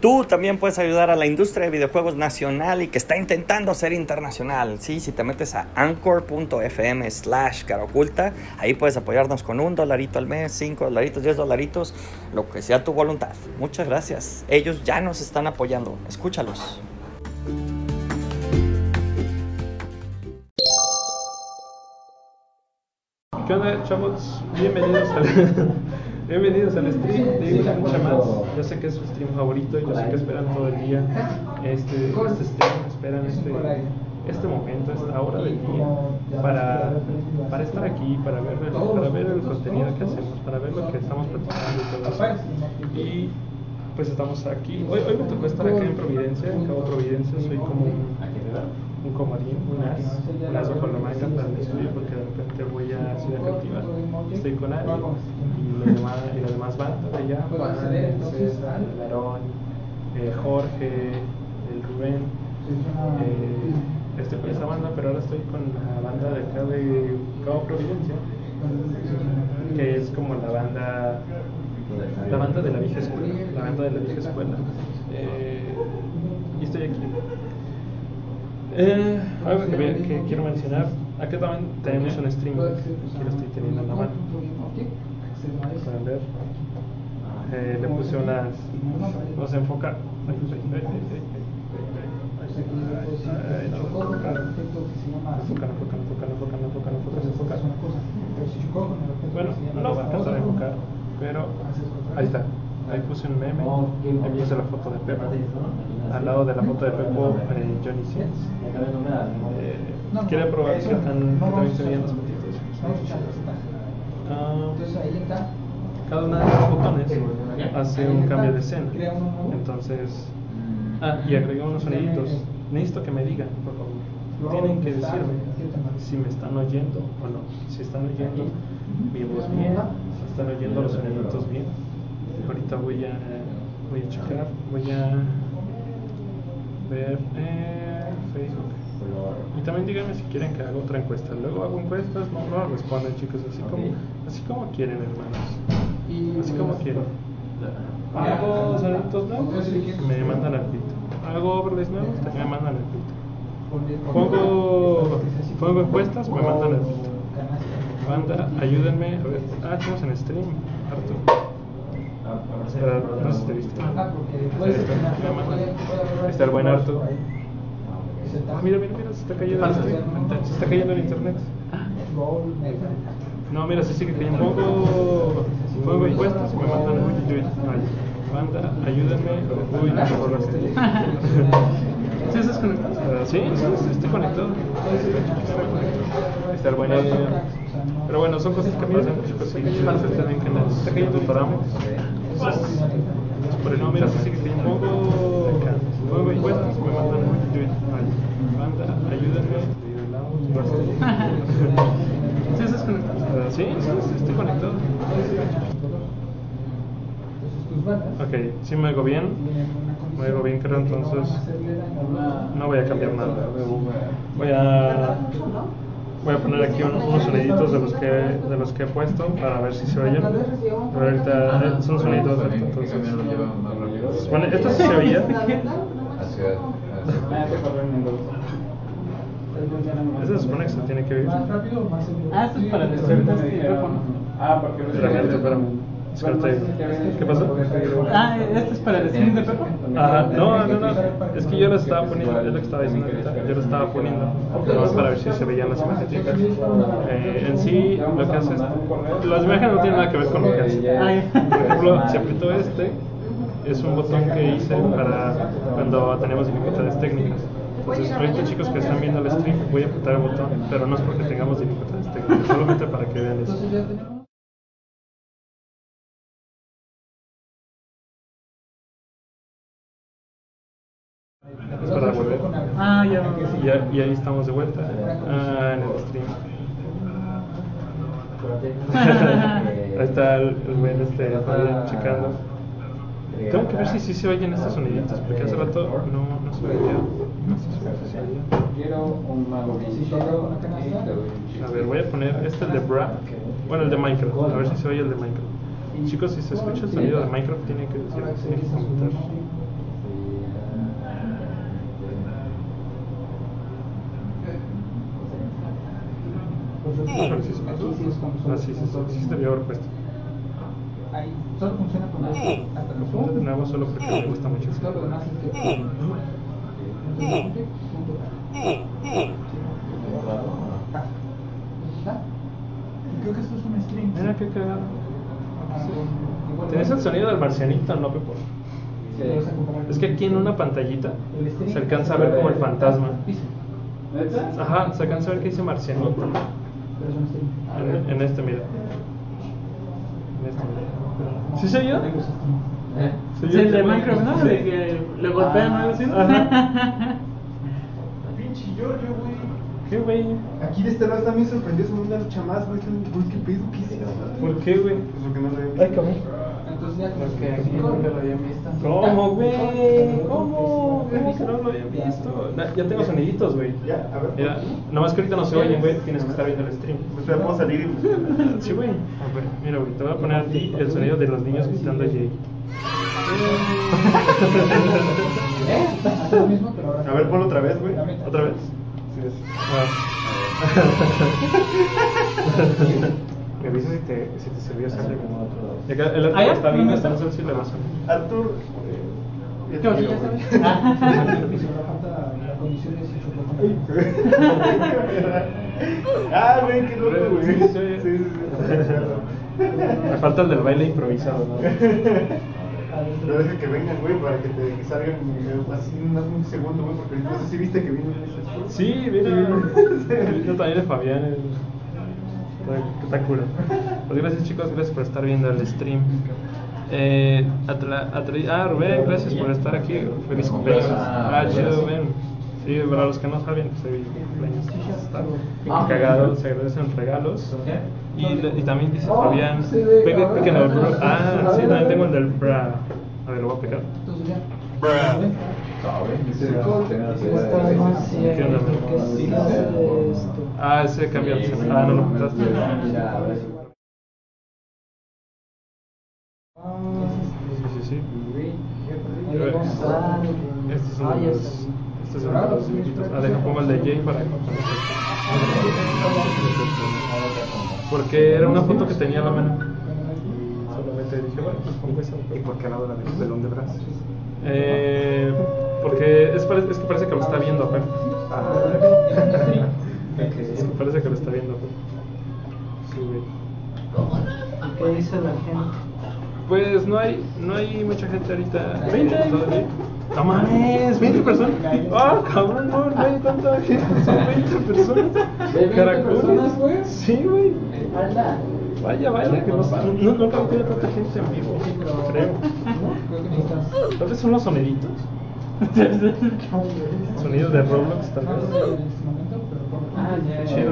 Tú también puedes ayudar a la industria de videojuegos nacional y que está intentando ser internacional. Sí, si te metes a anchor.fm slash oculta, ahí puedes apoyarnos con un dolarito al mes, cinco dolaritos, diez dolaritos, lo que sea tu voluntad. Muchas gracias. Ellos ya nos están apoyando. Escúchalos. ¿Qué onda, chavos? Bienvenidos al, bienvenidos al stream de Una Más. Yo sé que es su stream favorito y yo sé que esperan todo el día. Este, este stream, esperan este, este momento, esta hora del día para, para estar aquí, para ver, para ver el contenido que hacemos, para ver lo que estamos platicando y todo eso. Y pues estamos aquí. Hoy, hoy me tocó estar aquí en Providencia, en Cabo Providencia, soy como un, un comodín, un as, un as bajo la manga para el estudio porque de repente voy a Ciudad Creativa, estoy con Ari y, los demás, y la demás banda de allá, Juan, César, eh, Jorge, el Rubén, eh, estoy con esa banda, pero ahora estoy con la banda de acá de Cabo Providencia, que es como la banda la banda de la vieja escuela, la banda de la vieja escuela. Eh, y estoy aquí. Eh, algo que, quiero mencionar, acá también tenemos un stream que lo estoy teniendo en la mano. Pueden ver. Eh, le puse unas. Vamos a enfocar. Bueno, no va a alcanzar a enfocar, pero ahí está. Ahí puse un meme, ahí puse la foto de Pepo. Al lado de la foto de Pepo, eh, Johnny Sins. Eh, quiere probar que están que también se veían las fotitos. Ah, cada una de los botones hace un cambio de escena. Entonces, ah, y agregué unos soniditos. Necesito que me digan, por favor. Tienen que decirme si me están oyendo o no. Si están oyendo mi voz bien, si están oyendo los soniditos bien. Ahorita voy a, voy a checar, voy a ver eh, Facebook. Y también díganme si quieren que haga otra encuesta. Luego hago encuestas, no, no responden chicos, así como, así como quieren hermanos. Así como quieren. Hago soniditos nuevos, me mandan al pito. Hago overlays nuevos, también me mandan al pito. Pongo, pongo encuestas, me mandan al pito. Banda, ayúdenme. A ver, ah, estamos en stream, Arturo. Espera, no sé si te viste. Ahí está, el buen Arturo. Ah, mira, mira, mira, se está cayendo el stream. Se está cayendo el internet. No, mira, se sigue cayendo. Pongo, pongo encuestas y me mandan uy, uy, uy. No me borraste. ¿Sí estás conectado? Ah, Sí, estoy conectado. Está el buen audio. Pero bueno, son cosas que pasan, está cayendo, paramos. Pero no, mira, se sigue cayendo. Pongo, pongo encuestas y me mandan uy, uy, ay. Banda, ayúdenme. ¿Sí estás conectado? Ah, Sí, estoy conectado. Ok, sí me oigo bien. Me oigo bien, creo, entonces no voy a cambiar nada. Voy a voy a poner aquí un- unos soniditos de los que de los que he puesto para ver si se oyen. Pero ahorita eh, son esto, entonces. Bueno, esto sí se oía. Eso se supone que se tiene que oír. Ah, esto es para el este micrófono. Espérame, ¿Qué pasó? Ah, este es para el stream de Pepo. Ajá, no, no, no, es que yo lo estaba poniendo, es lo que estaba diciendo ahorita, yo lo estaba poniendo, nomás para ver si se veían las imágenes. Eh, en sí, lo que hace es, las imágenes no tienen nada que ver con lo que hace. Por ejemplo, si aprieto este, es un botón que hice para cuando tenemos dificultades técnicas. Entonces, ahorita chicos que están viendo el stream, voy a apretar el botón, pero no es porque tengamos dificultades técnicas, solamente para que vean eso. Es para volver. Ah, ya. Y, ya- y ahí estamos de vuelta ah, en el stream. ahí está el, el buen este, Fabián checando. Tengo que ver si sí se oyen estos soniditos, porque hace rato no, no se oía. No sé si se oía. A ver, voy a poner este el de Bra. Bueno, el de Minecraft. A ver si se oye el de Minecraft. Chicos, si se escucha el sonido de Minecraft, tienen que decir, que comentar. Híjole, sí se pasó. Ah, sí, sí, sí, sí, sí, debió haber puesto. Ahí, solo funciona con hasta Lo los pongo de nuevo solo porque me gusta mucho. Todo lo demás es que. Y Creo que esto es un string. Mira qué cagado. Ah, ¿Tienes el sonido del marcianito, no, Pepo? Es que aquí en una pantallita se alcanza a ver como el fantasma. Ajá, se alcanza a ver que dice marcianito. En, en este, mira. En este, mira. ¿Sí se oye? ¿Eh? ¿Se Sí, oye? el de Minecraft, ¿no? De que le golpean o algo así. Pinche Giorgio, güey. ¿Qué, güey? Aquí de este lado también sorprendió su una lucha más, güey. Qué pedo, qué es eso? ¿Por qué, güey? Pues porque no lo había Ay, cabrón. Porque aquí nunca lo habían visto. ¿Cómo, güey? ¿Cómo? ¿Cómo que no lo habían visto? Na- Ya tengo soniditos, güey. Ya, a ver. Mira, nomás que ahorita no se oyen, güey. Tienes que estar viendo el stream. Pues ya puedo salir y... Sí, güey. A ver, mira, güey. Te voy a poner a ti el sonido de los niños gritando a Jay. ¿Eh? Hace lo mismo, pero ahora. A ver, ponlo otra vez, güey. ¿Otra vez? Sí, es. Me avisas si te, si te sirvió ese como otro. Acá el otro ¿Ah, está bien, sé si le va a. Artur... ¿Qué si chocolate. Ah, güey, qué loco, güey. Sí, Sí, sí, sí, sí. sí. Me falta el del baile improvisado, ¿no? Pero deja que vengan, güey, para que te que salgan así un, un segundo, güey, porque no sé si viste que vino Sí, mira. Yo también de Fabián. el- Está, está cura. Pues gracias chicos, gracias por estar viendo el stream. Eh, Atla- Atla- ah, Rubén, gracias por estar aquí. Feliz cumpleaños. Ah, chido, Rubén. Sí, para los que no saben, pues hoy cumpleaños. Está bien cagado, se agradecen regalos. Y, y también dice Fabián, el bro. Ah, sí, también tengo el del bra. A ver, lo voy a pegar. Entonces ya. Bra. Ah, ese cambia. Ah, no lo juntaste. Sí, sí, sí. Estos son los, estos son los dibujitos. Ah, deja pongo el de Jay para Porque era una foto que tenía a la mano. Solamente dije, bueno, pues pongo esa. ¿Y por qué al lado de la del de brazo? Eh, porque es, que parece que lo está viendo acá. Es que parece que lo está viendo acá. Sí, güey. ¿Qué dice la gente? Pues no hay, no hay mucha gente ahorita. 20 todavía. No mames, 20 personas. Ah, cabrón, no, no hay tanta gente. Son 20 personas. ¿De 20 Caracoles. personas, güey? Sí, güey. Vaya, vaya, que no, no, he tenido tanta gente en vivo, creo. Tal vez son los soniditos. Sonidos de Roblox, por- Ah, ya. Chido.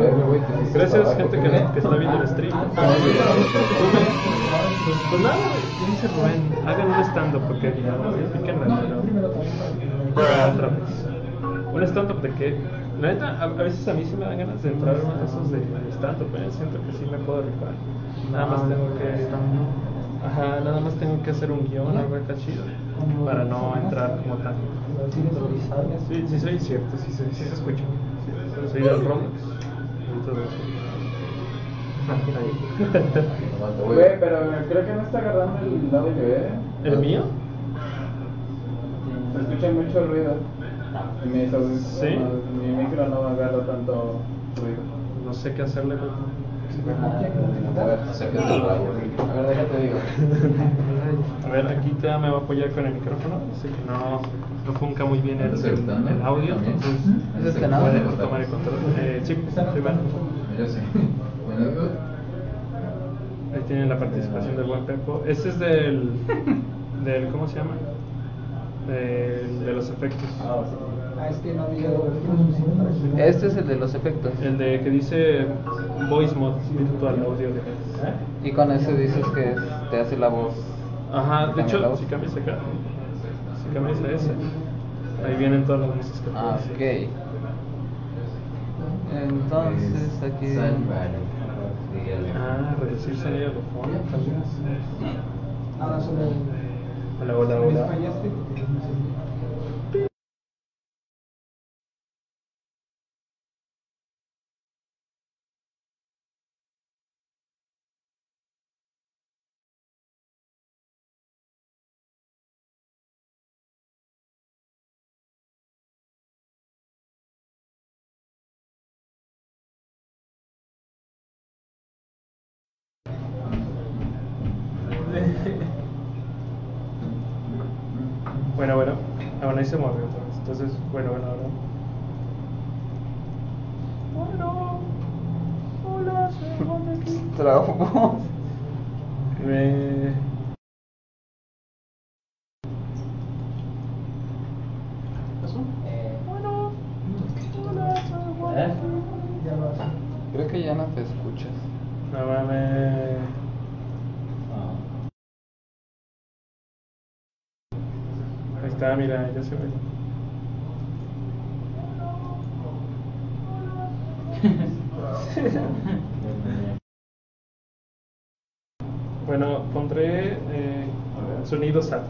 Gracias, gente que, que está viendo el stream. Pues, pues nada, güey, dice Rubén, hagan un stand-up porque piquen la también. otra vez. Un stand-up de que, la neta, a, a veces a mí sí me dan ganas de entrar a uno de esos de, de stand-up, ¿eh? siento que sí me puedo rifar. Nada más tengo que. Ajá, nada más tengo que hacer un guion, algo acá chido, para no entrar como tan. Sí, sí, soy cierto, sí, sí, sí se escucha. Sí, soy del eso. Güey, pero creo que no está agarrando el audio, ¿eh? ¿El mío? Se escucha mucho ruido. Y audífonos, ¿Sí? mi micro no agarra tanto ruido. No sé qué hacerle, güey. A ver, acércate al radio. A ver, déjate digo. A ver, aquí te me va a apoyar con el micrófono. Así que no, no funca muy bien el, el audio. Entonces, ¿Es este puede nada? tomar el control. Eh, sí. Yo. Bueno, Ahí tienen la participación del buen Pepo. Este es del. del ¿Cómo se llama? Del- de los efectos. Ah, es que no. Este es el de los efectos. El de que dice Voice Mod Virtual Audio. Y con ese dices que te hace la voz. Ajá, de ¿Cambia la hecho, si cambias acá, si cambias a ese, ahí vienen todas las voces que Ah, ok. Entonces aquí. Ah, reducir sonido de fondo también. Hola, hola, hola. Bueno, bueno. Ah, bueno, ahí se movió otra vez. Entonces, bueno, bueno, ahora. Bueno. Hola, soy Juan de aquí. Traumos. Me... ¿Pasó? Bueno. Hola, soy Juan de aquí. Creo que ya no te escuchas. No mames. Está, mira, ya se ve. Bueno, pondré eh, sonido SAT.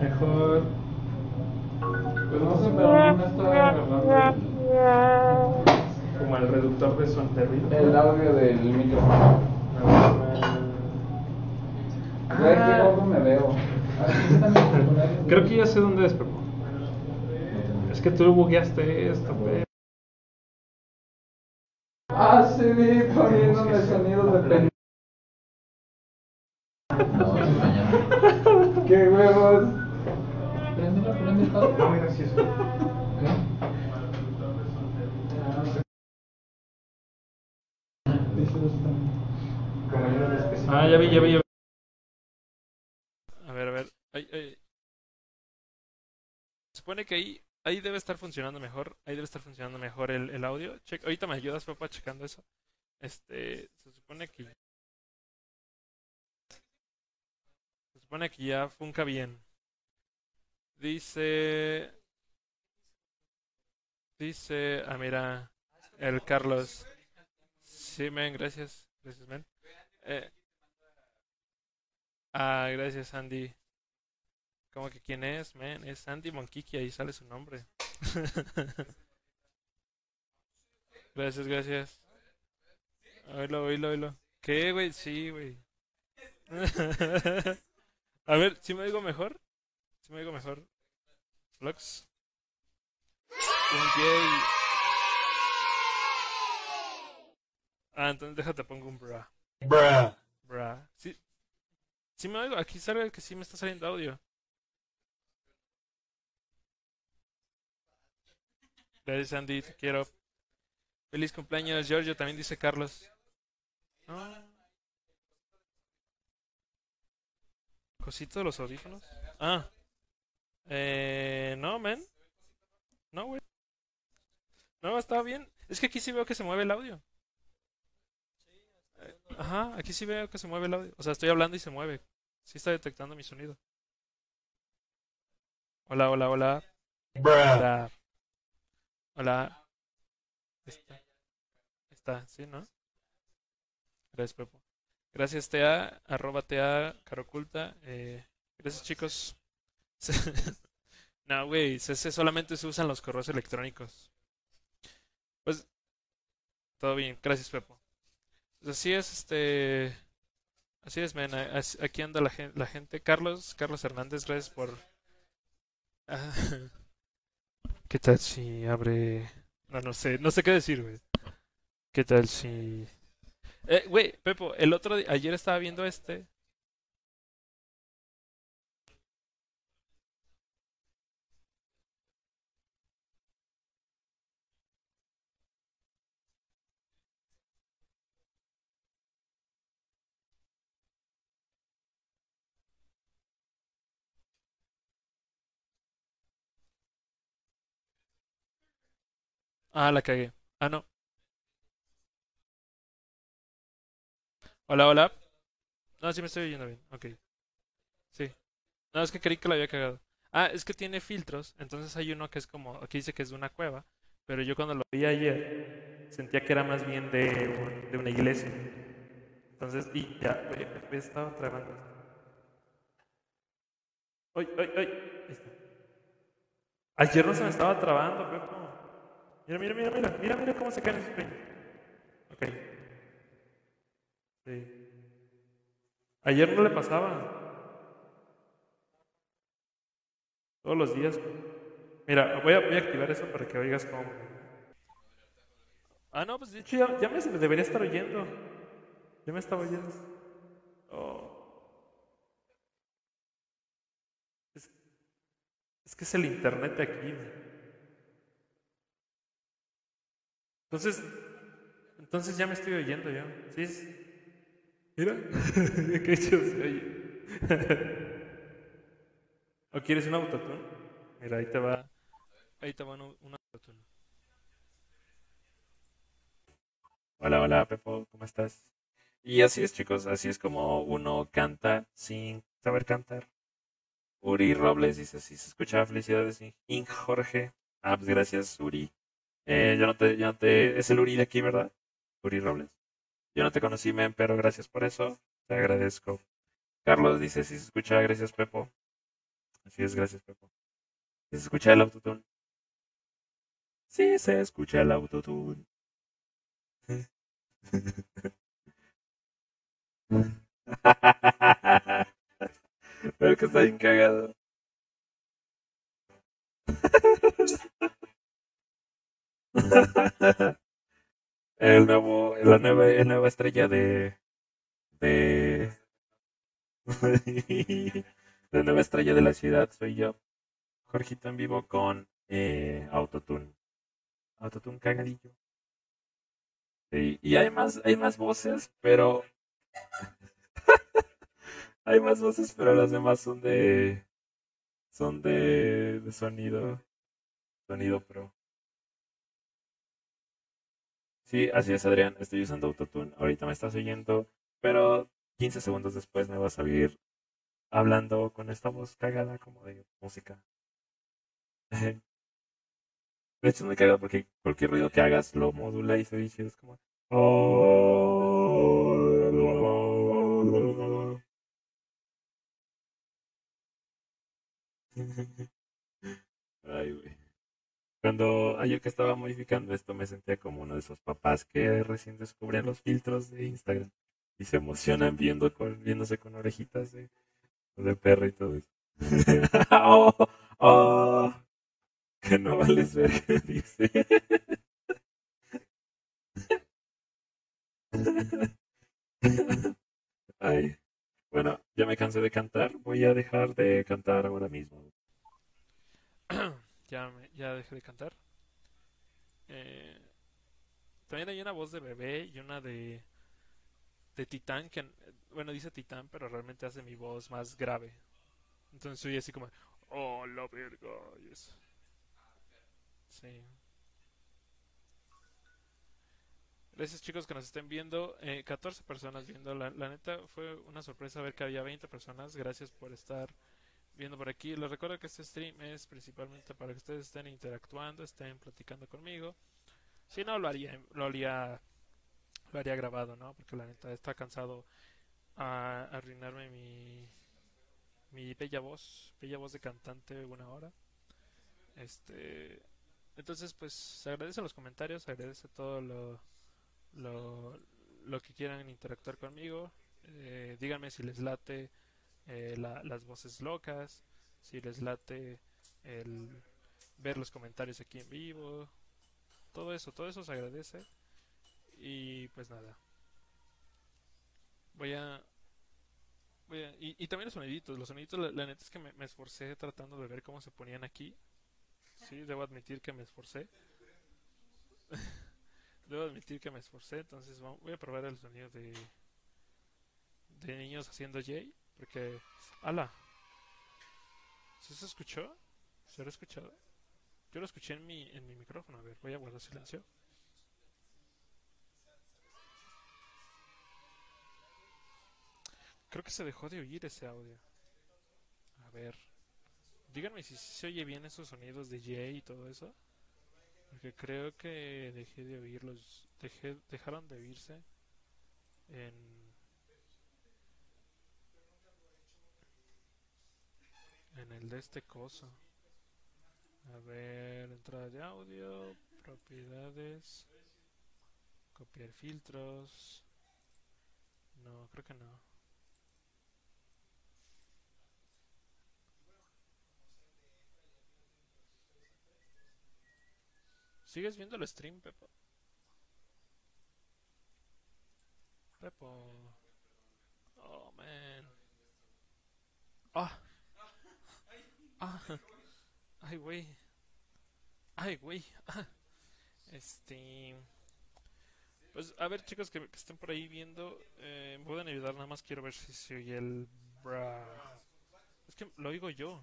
Mejor. Pues Como el reductor de son de ruido. el audio del micrófono. Güey, qué Ah, gordo me veo. A ver, creo que ya sé dónde es, Pepo. Es que tú bugueaste esto, güey. Ah, sí, vi poniéndome sonidos de pendejo. ¡Qué huevos! Préndelo, prende el cable. No, mira, sí es. Dice los también. Como yo no especifico. Ah, ya vi, ya vi, ya vi. A ver, a ver. Ay, ay. Se supone que ahí, ahí debe estar funcionando mejor. Ahí debe estar funcionando mejor el, el audio. Check, ahorita me ayudas, papá, checando eso. Este, se supone que. Se supone que ya funca bien. Dice. Dice. Ah, mira. El Carlos. Sí, men, gracias. Gracias, men. Eh, ah, gracias, Andy. ¿Cómo que quién es, men? Es Andy Monkiki, ahí sale su nombre. gracias, gracias. Oílo, oílo, oílo. ¿Qué, güey? Sí, güey. A ver, ¿si me digo mejor? ¿Si me digo mejor? Flux. Un gay. Ah, entonces déjate pongo un bra. Bra. Sí. Me oigo. Aquí sale que sí me está saliendo audio. Gracias, Andy. Te quiero. Feliz cumpleaños, Giorgio. También dice Carlos. No. ¿Cosito de los audífonos? Ah. Eh, no, men. No, güey. No, está bien. Es que aquí sí veo que se mueve el audio. Eh, Ajá, aquí sí veo que se mueve el audio. O sea, estoy hablando y se mueve. Sí está detectando mi sonido. Hola, hola, hola. Bruh. Hola. Hola. Está. Está, sí, ¿no? Gracias, Pepo. Gracias, TA, arroba TA, caroculta. Eh, gracias, chicos. no, güey, ese solamente se usan los correos electrónicos. Pues, todo bien. Gracias, Pepo. Pues así es, este... Así es, men. Aquí anda la gente, la gente. Carlos, Carlos Hernández, gracias por... Ah, ¿Qué tal si abre... No, no sé, no sé qué decir, güey. ¿Qué tal si... Eh, güey, Pepo, el otro día, ayer estaba viendo este. Ah, la cagué. Ah, no. Hola, hola. No, sí me estoy oyendo bien. Ok. Sí. No, es que creí que lo había cagado. Ah, es que tiene filtros. Entonces hay uno que es como. Aquí dice que es de una cueva. Pero yo cuando lo vi ayer sentía que era más bien de, de una iglesia. Entonces, y ya, me estaba trabando. ¡Ay, ay, ay! Ayer no se me estaba trabando, Pepo. Mira, mira, mira, mira, mira, mira cómo se cae el spring. Ok. Sí. Ayer no le pasaba. Todos los días. Mira, voy a, voy a activar eso para que oigas cómo. Ah, no, pues de hecho ya, me debería estar oyendo. Ya me estaba oyendo. Oh. Es, es que es el internet aquí. Entonces, entonces ya me estoy oyendo yo. Sí, es... Mira, qué chido se oye. ¿O quieres un autotune? Mira, ahí te va. Ahí te va un, un autotune. Hola, hola, Pepo, ¿cómo estás? Y así es, chicos, así es como uno canta sin saber cantar. Uri Robles dice, si se escucha, felicidades. Ink Jorge, ah, pues gracias, Uri. Eh, yo no te, yo no te, es el Uri de aquí, ¿verdad? Uri Robles. Yo no te conocí, men, pero gracias por eso, te agradezco. Carlos dice, si se escucha, gracias, Pepo. Así es, gracias, Pepo. ¿Se escucha el autotune? Sí, se escucha el autotune. Pero que está bien cagado. El nuevo, la nueva, la nueva estrella de, de, la nueva estrella de la ciudad soy yo. Jorgito en vivo con eh, Autotune. Autotune cagadillo. Y hay más, hay más voces, pero hay más voces, pero las demás son de son de, de sonido sonido pro. Sí, así es, Adrián. Estoy usando Autotune. Ahorita me estás oyendo, pero 15 segundos después me vas a oír hablando con esta voz cagada como de música. De hecho, muy cagado porque cualquier ruido que hagas lo modula y se dice, es como... Ay, güey. Cuando ayer que estaba modificando esto me sentía como uno de esos papás que recién descubren los filtros de Instagram y se emocionan viendo con, viéndose con orejitas de, de perro y todo eso. oh, oh, que no vales ver dice. Ay, bueno, ya me cansé de cantar, voy a dejar de cantar ahora mismo. Ya, me, ya dejé de cantar. Eh, también hay una voz de bebé y una de de Titán que bueno dice Titán pero realmente hace mi voz más grave. Entonces soy así como oh la verga y eso. Sí. Gracias chicos que nos estén viendo. Eh, 14 personas viendo. La, neta fue una sorpresa ver que había 20 personas. Gracias por estar viendo por aquí. Les recuerdo que este stream es principalmente para que ustedes estén interactuando, estén platicando conmigo. Si no, lo haría, lo haría, lo haría grabado, ¿no? Porque la neta está cansado a arruinarme mi, mi bella voz, bella voz de cantante una hora. Este, entonces pues agradece los comentarios, agradece todo lo, lo, lo que quieran interactuar conmigo. Eh, díganme si les late eh, la, las voces locas, si les late el ver los comentarios aquí en vivo, todo eso, todo eso se agradece. Y pues nada. Voy a... Voy a y, también los soniditos. Los soniditos, la, la neta es que me, me, esforcé tratando de ver cómo se ponían aquí. Sí, debo admitir que me esforcé. debo admitir que me esforcé. Entonces voy a probar el sonido de, de niños haciendo J. Porque... ¡Hala! ¿Sí se escuchó? ¿Se lo ha escuchado? Yo lo escuché en mi, en mi micrófono. A ver, voy a guardar silencio. Creo que se dejó de oír ese audio. A ver. Díganme si se oye bien esos sonidos de J y todo eso. Porque creo que dejé de oírlos. Dejé, dejaron de oírse en en el de este coso. A ver, entrada de audio, propiedades, copiar filtros. No, creo que no. ¿Sigues viendo el stream, Pepo? Pepo. Oh, man. Ah. Ah. Ay, güey. Ay, güey. Este. Pues a ver, chicos que, que estén por ahí viendo, eh, me pueden ayudar. Nada más quiero ver si se oye el. Bra. Es que lo oigo yo.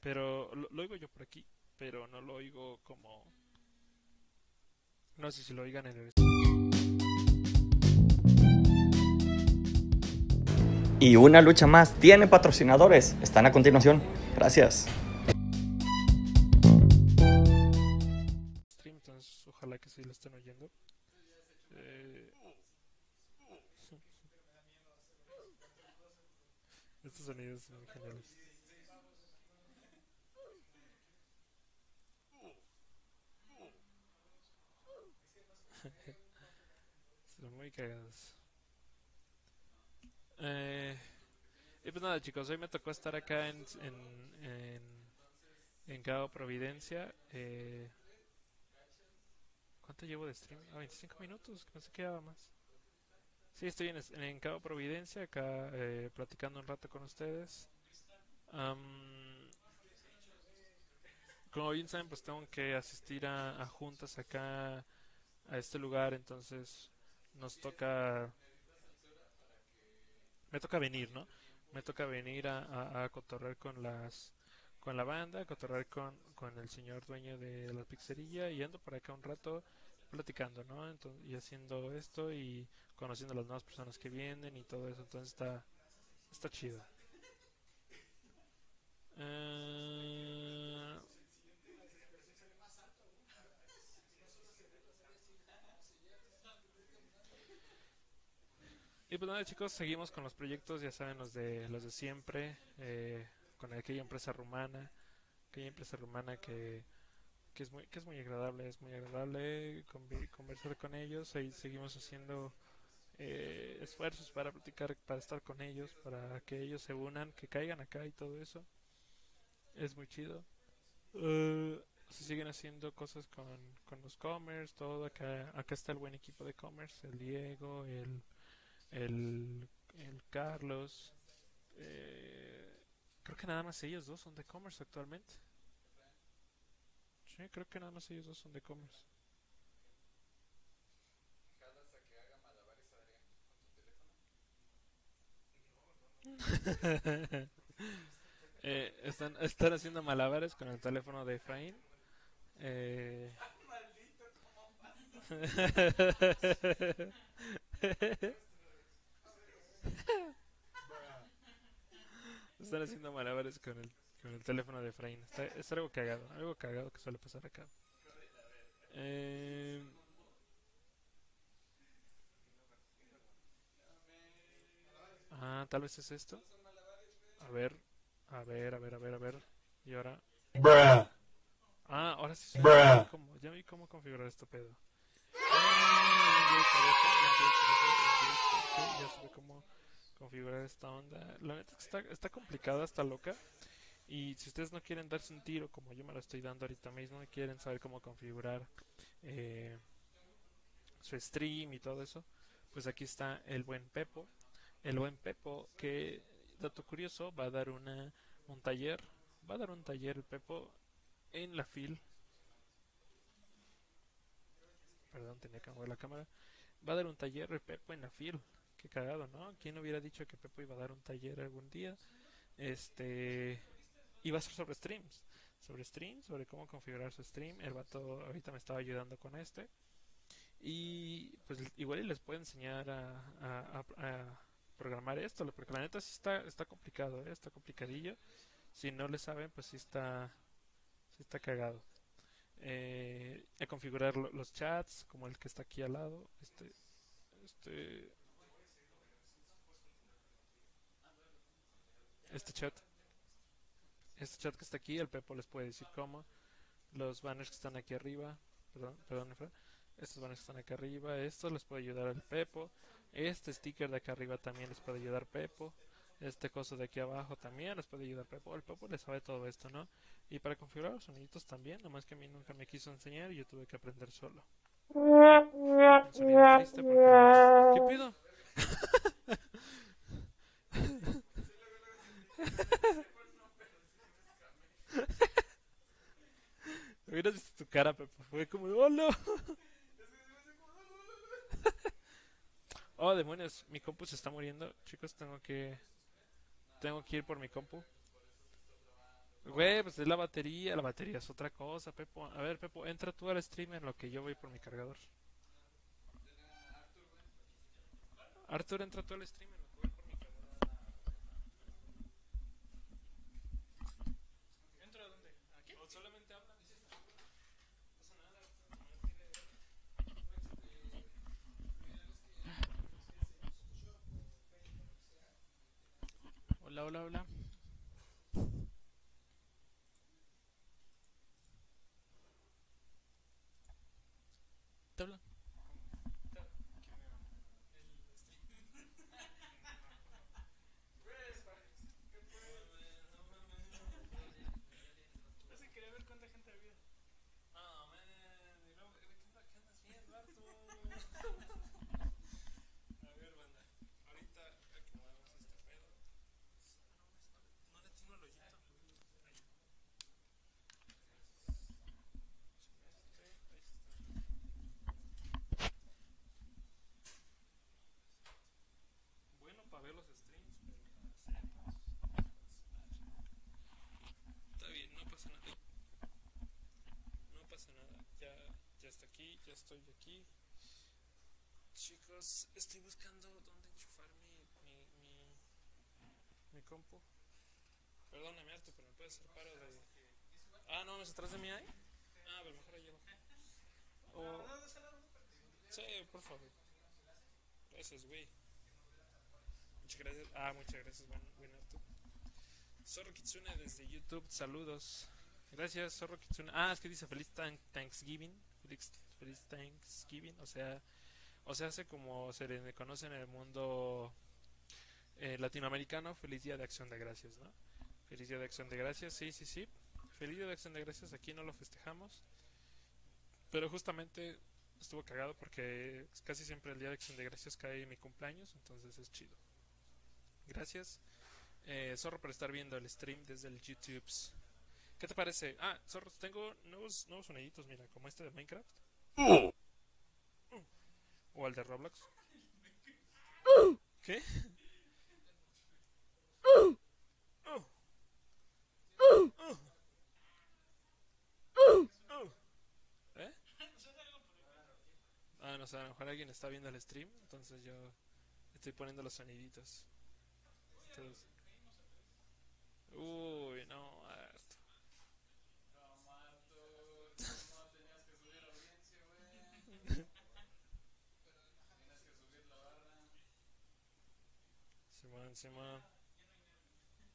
Pero lo, lo oigo yo por aquí. Pero no lo oigo como. No sé si lo oigan en el. Y una lucha más tiene patrocinadores. Están a continuación. Gracias. entonces ojalá que sí lo estén oyendo. Eh, Estos sonidos son geniales. Son muy cagados. Pues nada chicos, hoy me tocó estar acá en, en, en, Cabo Providencia. Eh, ¿Cuánto llevo de stream? Ah, 25 minutos, que pensé que quedaba más. Sí, estoy en, en Cabo Providencia, acá eh, platicando un rato con ustedes. Como bien saben, pues tengo que asistir a, a juntas acá a este lugar, entonces nos toca... Me toca venir, ¿no? Me toca venir a, a, cotorrear con las con la banda, cotorrear con, con el señor dueño de la pizzería y ando por acá un rato platicando, ¿no? Entonces, y haciendo esto y conociendo a las nuevas personas que vienen y todo eso, entonces está está chido. Eh, Y pues nada chicos, seguimos con los proyectos, ya saben, los de los de siempre, eh, con aquella empresa rumana, aquella empresa rumana que, que es muy que es muy agradable, es muy agradable conversar con ellos, ahí seguimos haciendo eh, esfuerzos para platicar, para estar con ellos, para que ellos se unan, que caigan acá y todo eso, es muy chido. Eh, se siguen haciendo cosas con, con los commerce, todo acá, acá está el buen equipo de commerce, el Diego, el el, el Carlos. eh, creo que nada más ellos dos son de commerce actualmente. Sí, creo que nada más ellos dos son de commerce. Eh, están, están haciendo malabares con el teléfono de Efraín. Eh... Están haciendo malabares con el, con el teléfono de Efraín. Está, es algo cagado, algo cagado que suele pasar acá. Eh, ah, tal vez es esto. A ver, a ver, a ver, a ver, a ver. Y ahora. Ah, ahora sí. Ya vi cómo, ya vi cómo configurar esto pedo. Ya supe cómo configurar esta onda. La neta está, está complicada, está loca. Y si ustedes no quieren darse un tiro como yo me lo estoy dando ahorita mismo y quieren saber cómo configurar eh, su stream y todo eso, pues aquí está el buen Pepo. El buen Pepo que, dato curioso, va a dar una, un taller. Va a dar un taller el Pepo en la FIL. Perdón, tenía que mover la cámara. Va a dar un taller el Pepo en la FIL. Qué cagado, ¿no? ¿Quién hubiera dicho que Pepo iba a dar un taller algún día? Este. Va a ser sobre streams. Sobre streams, sobre cómo configurar su stream. El vato ahorita me estaba ayudando con este. Y pues igual les puedo enseñar a, a, programar esto. Porque la neta sí está, está complicado, ¿eh? Está complicadillo. Si no le saben, pues sí está, sí está cagado. Eh, a configurar lo- los chats, como el que está aquí al lado. Este, este, este chat. Este chat que está aquí, el Pepo les puede decir cómo. Los banners que están aquí arriba, perdón, perdón. Estos banners que están aquí arriba, esto les puede ayudar al Pepo. Este sticker de acá arriba también les puede ayudar Pepo. Este coso de aquí abajo también les puede ayudar Pepo. El Pepo le sabe todo esto, ¿no? Y para configurar los soniditos también, nomás que a mí nunca me quiso enseñar y yo tuve que aprender solo. Un sonido triste porque- ¿Qué pedo? Hubieras visto tu cara, Pepe. Fue como, ¡oh, no! Oh, demonios, mi compu se está muriendo. Chicos, tengo que. Tengo que ir por mi compu. Güey, pues es la batería. La batería es otra cosa, Pepo. A ver, Pepo, entra tú al stream en lo que yo voy por mi cargador. Arthur, entra tú al stream en lo que voy por mi cargador. ¿Entra dónde? ¿Aquí? ¿O solamente habla? No pasa nada. Hola, hola, hola. ¿Te hablan? quería ver cuánta gente había. No, man, y luego, ¿qué onda- qué andas viendo, Arthur? A ver, banda, ahorita acomodamos este pedo. No, no le tino el hoyito. Ahí. Bueno para ver los streams, pero para hacerlos. Está bien, no pasa nada. No pasa nada. Ya, ya está aquí, ya estoy aquí. Estoy buscando dónde enchufar mi, mi, mi, mi compu. Perdóname, Artu, pero me puedes hacer paro de. Ah, no, ¿no es atrás de mí ahí? Ah, pero mejor ahí abajo. O... Sí, por favor. Gracias, güey. Muchas gracias. Ah, muchas gracias, buen, buen Artu. Zorro Kitsune desde YouTube, saludos. Gracias, Zorro Kitsune. Ah, es que dice feliz thank- Thanksgiving. Feliz, feliz Thanksgiving. O sea, o sea, hace como se le conoce en el mundo eh, latinoamericano, feliz día de acción de gracias, ¿no? Feliz día de acción de gracias, sí, sí, sí. Feliz día de acción de gracias, aquí no lo festejamos. Pero justamente estuvo cagado porque casi siempre el día de acción de gracias cae mi cumpleaños, entonces es chido. Gracias. Eh, Zorro por estar viendo el stream desde el YouTube. ¿Qué te parece? Ah, Zorro, tengo nuevos, nuevos soniditos, mira, como este de Minecraft. O el de Roblox. ¿Qué? ¿Eh? Ah, no sé, a lo mejor alguien está viendo el stream, entonces yo estoy poniendo los soniditos. Entonces- Uy, no, harto. Simón, Simón.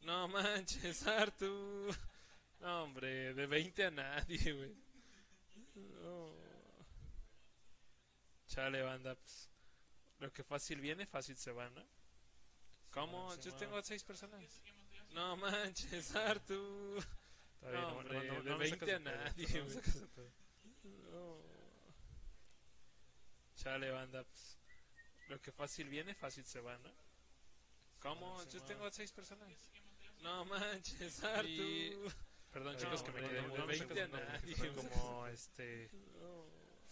No manches, Artu. No, hombre, de 20 a nadie, güey. No. Chale, banda, pues. Lo que fácil viene, fácil se va, ¿no? ¿Cómo? Yo tengo a seis personas. No manches, Artu. Está bien, No, hombre, no, no, de no me 20 sacas a nadie, güey. No. Chale, banda, pues. Lo que fácil viene, fácil se va, ¿no? ¿Cómo? Yo tengo a seis personas. No manches, Artu. Perdón, chicos, que me quedé no, muy no me 20 sacas a de pedo, nadie. fue como este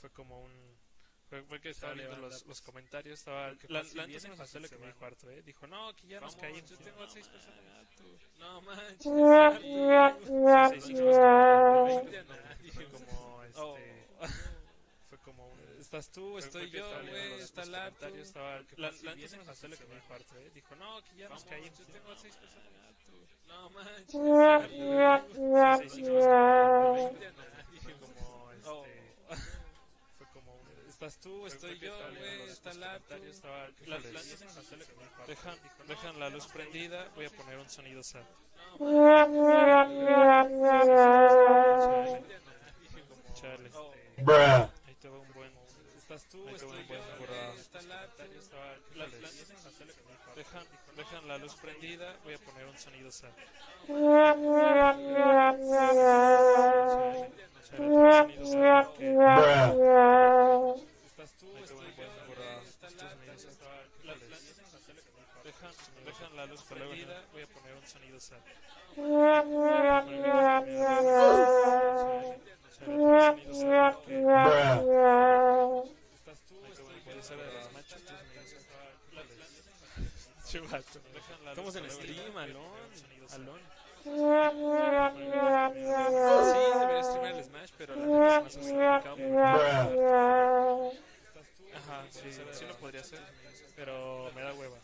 Fue como un. Fue, fue que estaba Chale, viendo los, pues, los comentarios. Estaba. La, la antes me pasó lo que me dijo Artu, ¿eh? Dijo, no, que ya nos caímos. Yo No tengo a seis personas. Artu. No manches, Artu. Sí, sí, chicos, que me quedé muy 20 a nadie. fue como este Oh. fue como un Estás tú, fue- estoy fue que yo, estaba viendo güey, los- está los el Artu. comentarios, estaba- La, fácil la antes viene, me pasó fácil lo que se me va. dijo Artu, ¿eh? Dijo, no, que ya nos ¿Cómo? caímos. Yo No tengo a seis manches. personas. Artu. No manches, Artu. Sí, sí, chicos, que me quedé muy 20 a nadie. fue como este Oh. Fue como un Estás tú, fue- estoy fue que yo, güey, está estaba La, híjoles. antes me pasó lo que me dijo Artu. Dejan, dejan la luz prendida, voy a poner un sonido sad. Chale. Ahí te va un. Estás tú, estoy yo, güey, está estaba La, híjoles. la antes me pasó lo que me dijo. Dejan, dejan la luz prendida, voy a poner un sonido sad. Sonido sad porque- tú estudiando por Estados Unidos. Dejan, dejan la luz prendida, voy a poner un sonido sad. Estás tú, puede ser de los machos, Chubato. Estamos en stream, Alon. Alon. Sí, debería streamar el Smash, pero la gente es más complicado. Ajá, sí, sí lo podría hacer, pero me da hueva.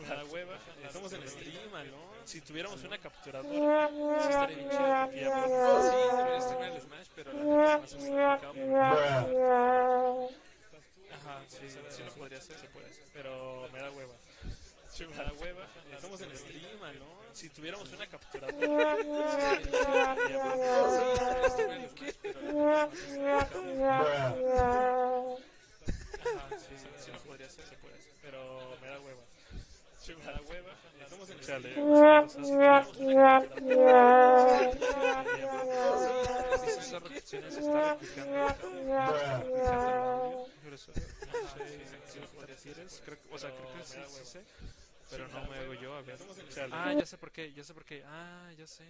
Me da hueva. Estamos en stream, Alon. Si tuviéramos una capturadora, estaría bien chido. porque ya podemos- Sí, debería streamar el Smash, pero la complicado. Ajá, sí, sí lo podría hacer, se puede, pero me da hueva. Me da hueva. Estamos en stream. Si tuviéramos una capturadora, estaría bien chido. porque ya podemos- Sí, debería streamar el Smash, pero la gente es más complicado. Ajá, sí, sí, sí lo podría hacer, se puede, pero me da hueva. Pero no me hago yo, a ver. Ah, ya sé por qué, ya sé por qué. Ah, ya sé.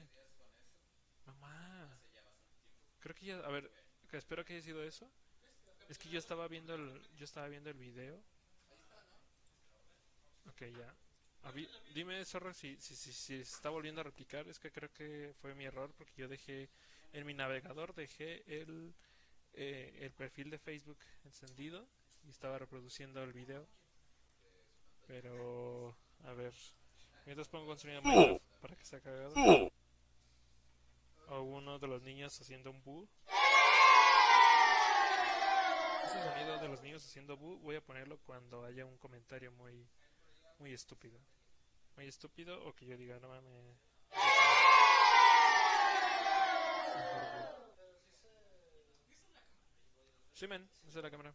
Mamá. Creo que ya, a ver, espero que haya sido eso. Es que yo estaba viendo el, yo estaba viendo el video. Ok, ya. Dime, Zorro, si, si, si, si se está volviendo a replicar. Es que creo que fue mi error porque yo dejé en mi navegador dejé el, eh, el perfil de Facebook encendido y estaba reproduciendo el video. Pero, a ver. Mientras pongo un sonido para que sea cagado. O uno de los niños haciendo un boo. Ese sonido de los niños haciendo boo voy a ponerlo cuando haya un comentario muy muy estúpido. Muy estúpido o que yo diga, no mames. Sí, men, esa es la cámara.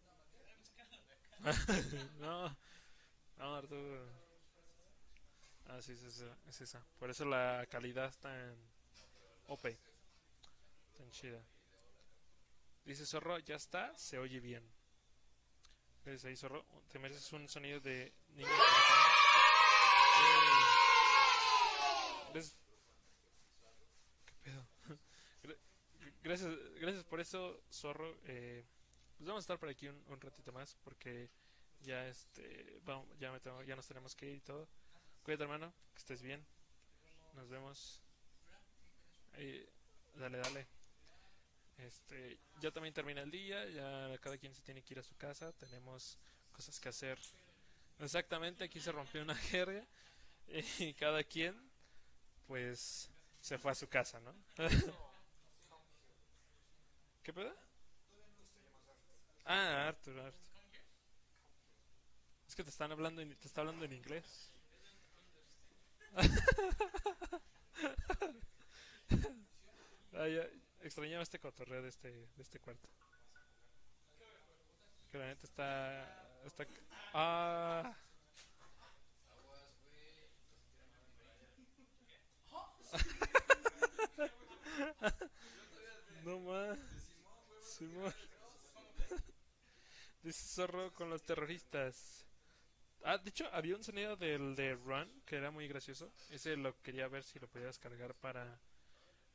no, no, Arturo. Ah, sí, es esa, es esa. Por eso la calidad está en OP. Tan chida. Dice Zorro, ya está, se oye bien. Gracias ahí, Zorro. Te mereces un sonido de niño. Gracias. Gracias, por eso, Zorro. Eh, pues vamos a estar por aquí un, ratito más porque ya este ya, me ya nos tenemos que ir y todo. Cuídate, hermano, que estés bien. Nos vemos. Dale, dale. Este, ya también termina el día, ya cada quien se tiene que ir a su casa, tenemos cosas que hacer. Exactamente, aquí se rompió una jerga y cada quien pues se fue a su casa, ¿no? ¿Qué pedo? Ah, Arthur, Arthur. Es que te están hablando en, te está hablando en inglés. Ah, ya, extrañaba este cotorreo de este, de este cuarto. Que la neta está. está ah. no más. Simón. Dice Zorro con los terroristas. Ah, de hecho, había un sonido del de Run que era muy gracioso. Ese lo quería ver si lo podía descargar para,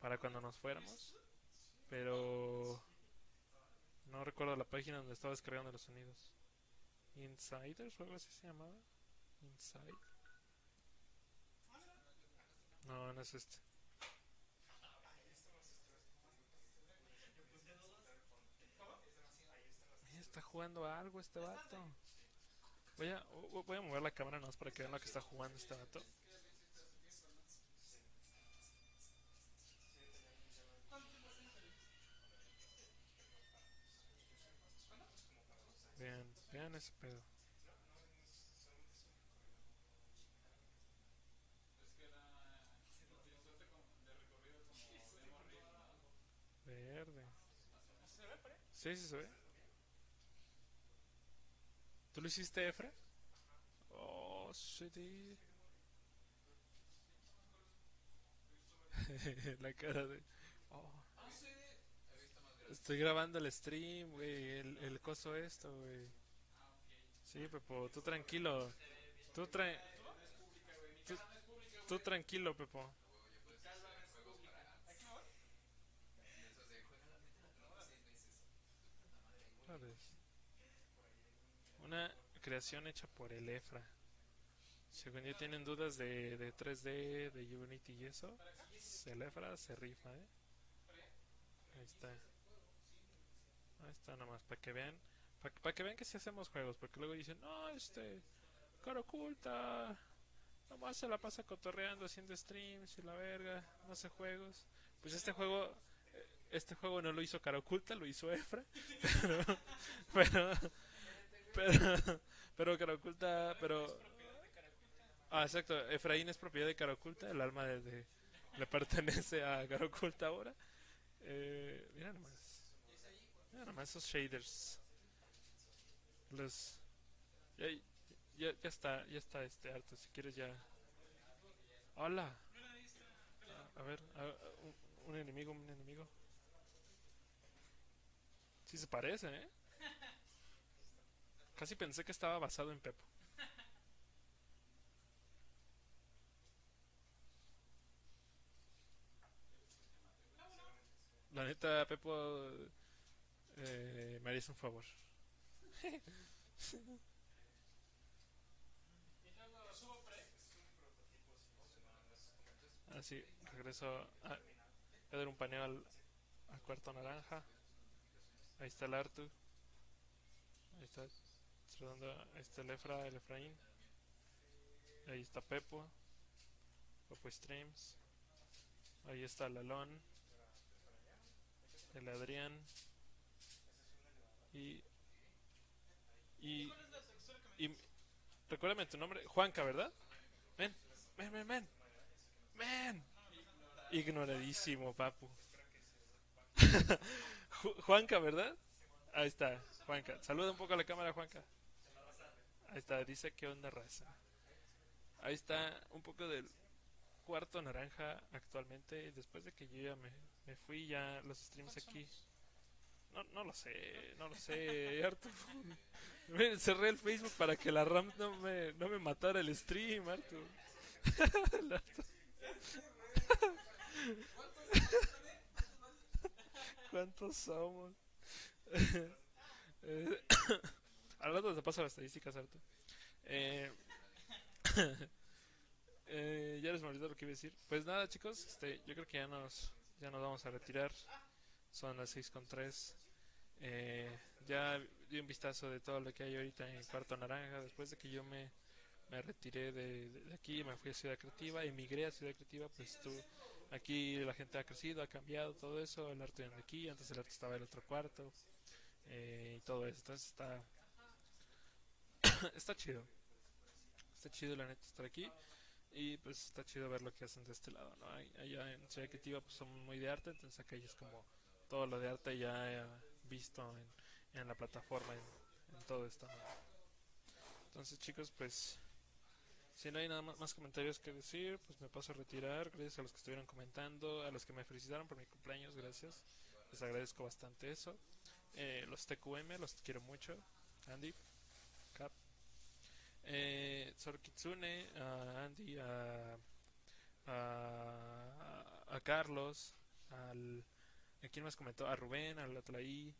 para cuando nos fuéramos. Pero no recuerdo la página donde estaba descargando los sonidos. Insiders o algo así se llamaba. No, no es este. Está jugando algo este vato. Voy a, voy a mover la cámara nomás para que vean lo que está jugando este vato. Vean, vean ese pedo. Sí, sí se ve. ¿Tú lo hiciste, Efra? Oh, sí. la cara de. Oh. Estoy grabando el stream, güey, el, el coso esto, güey. Sí, Pepo, tú tranquilo. Tú tra... Tú, tú tranquilo, Pepo. Una creación hecha por el EFRA. Según yo tienen dudas de, de 3D, de Unity y eso, el EFRA se rifa, ¿eh? Ahí está. Ahí está nomás, para que vean. Para que vean que si hacemos juegos, porque luego dicen, no, este, cara oculta, nomás se la pasa cotorreando, haciendo streams y la verga, no hace juegos. Pues este juego, eh, este juego no lo hizo cara oculta, lo hizo Efra, pero, pero, pero, pero cara oculta, pero, ah, exacto, Efraín es propiedad de cara oculta, el alma de, de- le pertenece a cara oculta ahora. Eh, mira nomás, mira nomás esos shaders. Los ya, ya, ya está, ya está este harto. Si quieres ya. Hola. A, a ver, a- un, un enemigo, un enemigo. Sí se parece, ¿eh? Casi pensé que estaba basado en Pepo. La neta, Pepo, eh, me harías un favor. Así, regreso a, a dar un paneo al, al cuarto naranja. Ahí está el Artu. Ahí está. Saludando a- está el Efra, el Efraín. Ahí está Pepo. Pepo Streams. Ahí está el Alon. El Adrián. Y. Y. Y. Recuérdame tu nombre. Juanca, ¿verdad? Ven, ven, ven, ven. Ven. Ignoradísimo, papu. Ju- Juanca, ¿verdad? Ahí está, Juanca. Saluda un poco a la cámara, Juanca. Ahí está, dice que onda raza. Ahí está un poco del cuarto naranja actualmente. Después de que yo ya me, me fui, ya los streams aquí. No, no lo sé, no lo sé, Artu. Me cerré el Facebook para que la RAM no me, no me matara el stream, Artu. ¿Cuántos somos? Al rato te paso las estadísticas, Artu. Eh, eh, ya les me olvidó lo que iba a decir. Pues nada, chicos, este, yo creo que ya nos, ya nos vamos a retirar. Son las 6 con 3. Eh, ya di un vistazo de todo lo que hay ahorita en Cuarto Naranja. Después de que yo me, me retiré de, de- de aquí, me fui a Ciudad Creativa, emigré a Ciudad Creativa, pues tú, aquí la gente ha crecido, ha cambiado todo eso, el arte de aquí, antes el arte estaba en el otro cuarto, eh, y todo eso. Entonces está, está chido. Está chido la neta estar aquí. Y pues está chido ver lo que hacen de este lado, ¿no? Allá en Ciudad Creativa pues son muy de arte, entonces acá es como todo lo de arte ya he visto en, en la plataforma, en, en todo esto. Entonces chicos, pues si no hay nada más, más comentarios que decir, pues me paso a retirar. Gracias a los que estuvieron comentando, a los que me felicitaron por mi cumpleaños, gracias. Les agradezco bastante eso. Eh, los TQM, los quiero mucho. Andy. Eh, Sor Kitsune, a Andy, a, a, Carlos, al, ¿a quién más comentó? A Rubén, al Atlaí,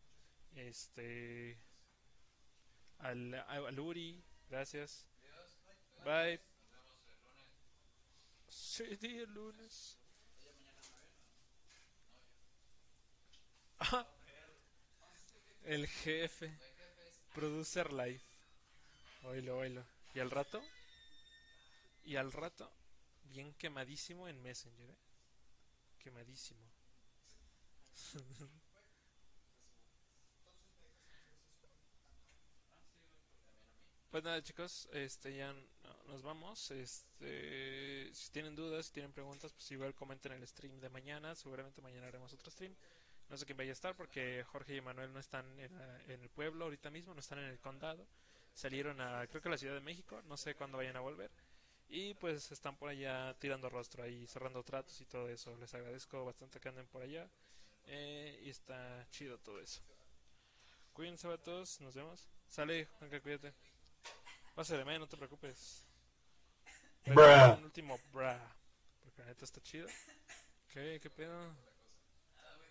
este, al, gracias. Bye. Sí, el lunes. Ah, el jefe. Producer Life. Oilo, oilo. ¿Y al rato? Y al rato, bien quemadísimo en Messenger, ¿eh? Quemadísimo. Pues nada chicos, este ya no- nos vamos. Este, si tienen dudas, si tienen preguntas, pues igual comenten el stream de mañana. Seguramente mañana haremos otro stream. No sé quién vaya a estar porque Jorge y Manuel no están en, la- en el pueblo ahorita mismo, no están en el condado. Salieron a, creo que a la Ciudad de México, no sé cuándo vayan a volver. Y pues están por allá tirando rostro ahí, cerrando tratos y todo eso. Les agradezco bastante que anden por allá. Eh, y está chido todo eso. Cuídense, vatos. Nos vemos. Sale, Juanca, cuídate. Pásale, man, no te preocupes. Bruh. Un último bra. Porque la neta está chido. ¿Qué? ¿Qué pedo?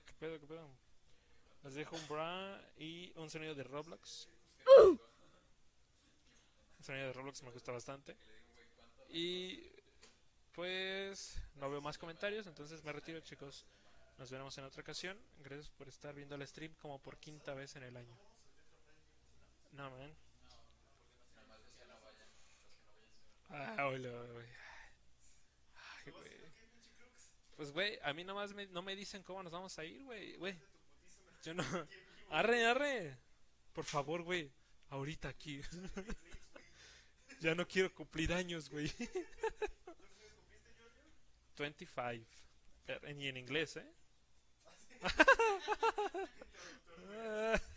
¿Qué pedo? ¿Qué pedo? Les dejo un bra y un sonido de Roblox. Sonido de Roblox me gusta bastante. Y pues no veo más comentarios, entonces me retiro, chicos. Nos veremos en otra ocasión. Gracias por estar viendo el stream como por quinta vez en el año. No, man. Ah, hola. Ay, güey. Pues, güey, a mí nomás me, no me dicen cómo nos vamos a ir, güey. Güey, yo no. Arre, arre. Por favor, güey. Ahorita aquí. ya no quiero cumplir años, güey. 25. Pero- Y en inglés, ¿eh?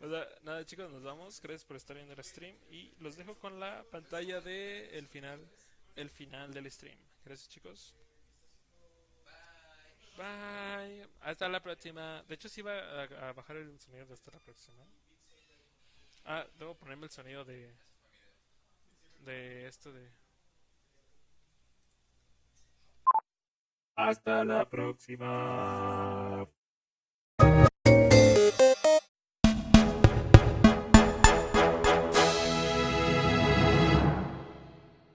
O sea, nada chicos, nos vamos. Gracias por estar viendo el stream. Y los dejo con la pantalla de el final, el final del stream. Gracias chicos. Bye. Hasta la próxima. De hecho, sí iba a, a bajar el sonido de hasta la próxima. Ah, debo ponerme el sonido de. De esto de. Hasta la próxima.